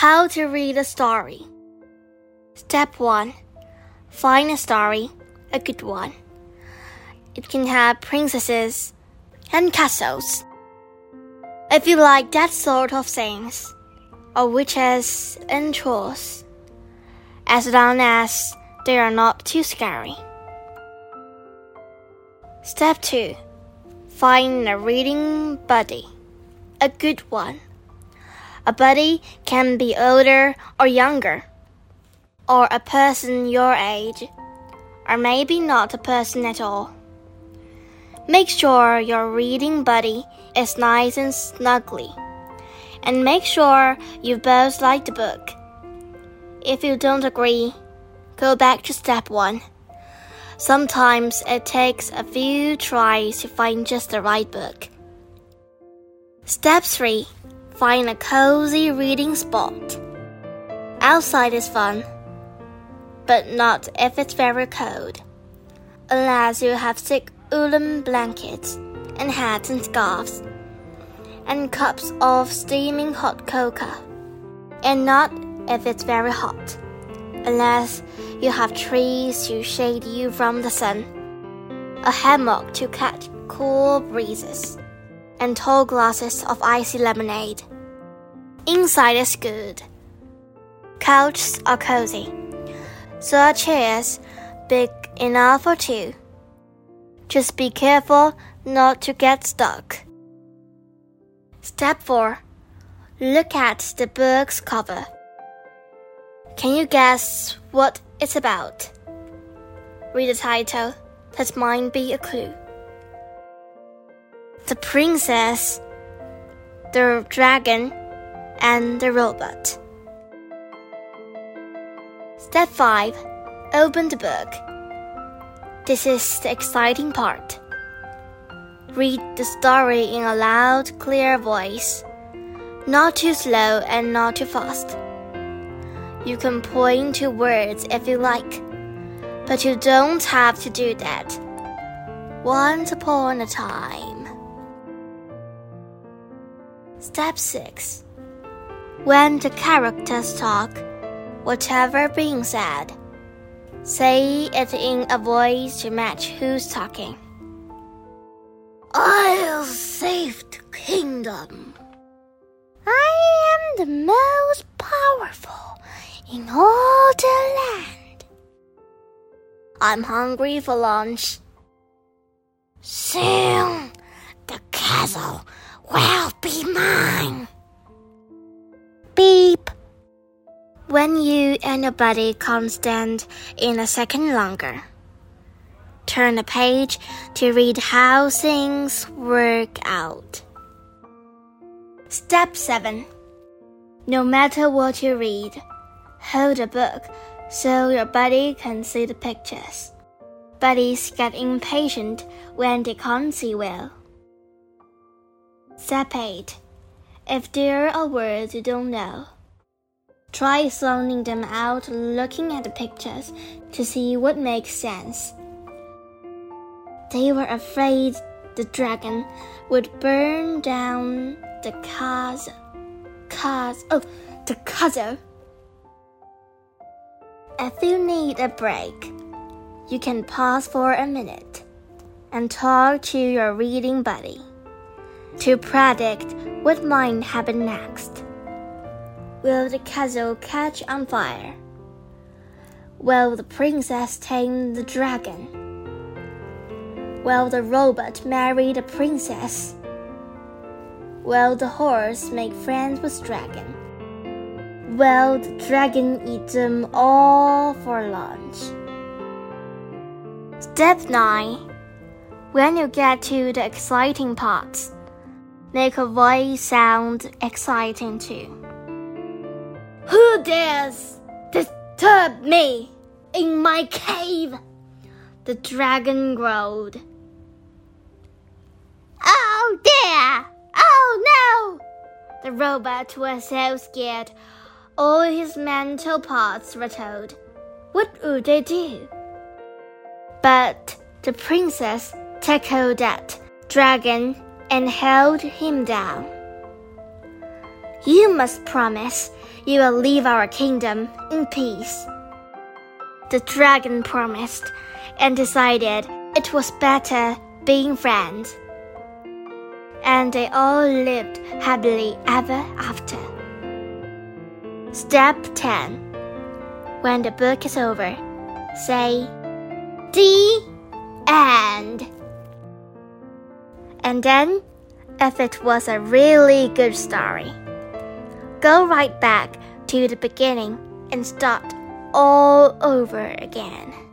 How to read a story. Step 1. Find a story, a good one. It can have princesses and castles. If you like that sort of things, or witches and trolls, as long as they are not too scary. Step 2. Find a reading buddy, a good one. A buddy can be older or younger, or a person your age, or maybe not a person at all. Make sure your reading buddy is nice and snuggly, and make sure you both like the book. If you don't agree, go back to step one. Sometimes it takes a few tries to find just the right book. Step 3 Find a cozy reading spot. Outside is fun, but not if it's very cold. Unless you have thick woolen blankets and hats and scarves and cups of steaming hot cocoa. And not if it's very hot. Unless you have trees to shade you from the sun, a hammock to catch cool breezes and tall glasses of icy lemonade. Inside is good. Couches are cozy. So are chairs big enough for two. Just be careful not to get stuck. Step 4. Look at the book's cover. Can you guess what it's about? Read the title. That might be a clue the princess, the dragon, and the robot. Step 5 Open the book. This is the exciting part. Read the story in a loud, clear voice, not too slow and not too fast. You can point to words if you like, but you don't have to do that. Once upon a time. Step 6 When the characters talk, whatever being said, say it in a voice to match who's talking. I'll save the kingdom. I am the most powerful in all the land. I'm hungry for lunch. Soon the castle will be mine. Beep. When you and your buddy can't stand in a second longer, turn the page to read how things work out. Step 7. No matter what you read, hold a book so your buddy can see the pictures. Buddies get impatient when they can't see well. Step 8. If there are words you don't know, try sounding them out looking at the pictures to see what makes sense. They were afraid the dragon would burn down the castle. Cas oh, the castle. If you need a break, you can pause for a minute and talk to your reading buddy to predict what might happen next. Will the castle catch on fire? Will the princess tame the dragon? Will the robot marry the princess? Will the horse make friends with dragon? Will the dragon eat them all for lunch? Step 9. When you get to the exciting parts, make a voice sound exciting too. Who dares disturb me in my cave? The dragon growled. Oh dear! Oh no! The robot was so scared, all his mental parts rattled. What would they do? But the princess tackled that dragon and held him down. You must promise you will leave our kingdom in peace. The dragon promised and decided it was better being friends. And they all lived happily ever after. Step 10 When the book is over, say, The end. And then, if it was a really good story, go right back to the beginning and start all over again.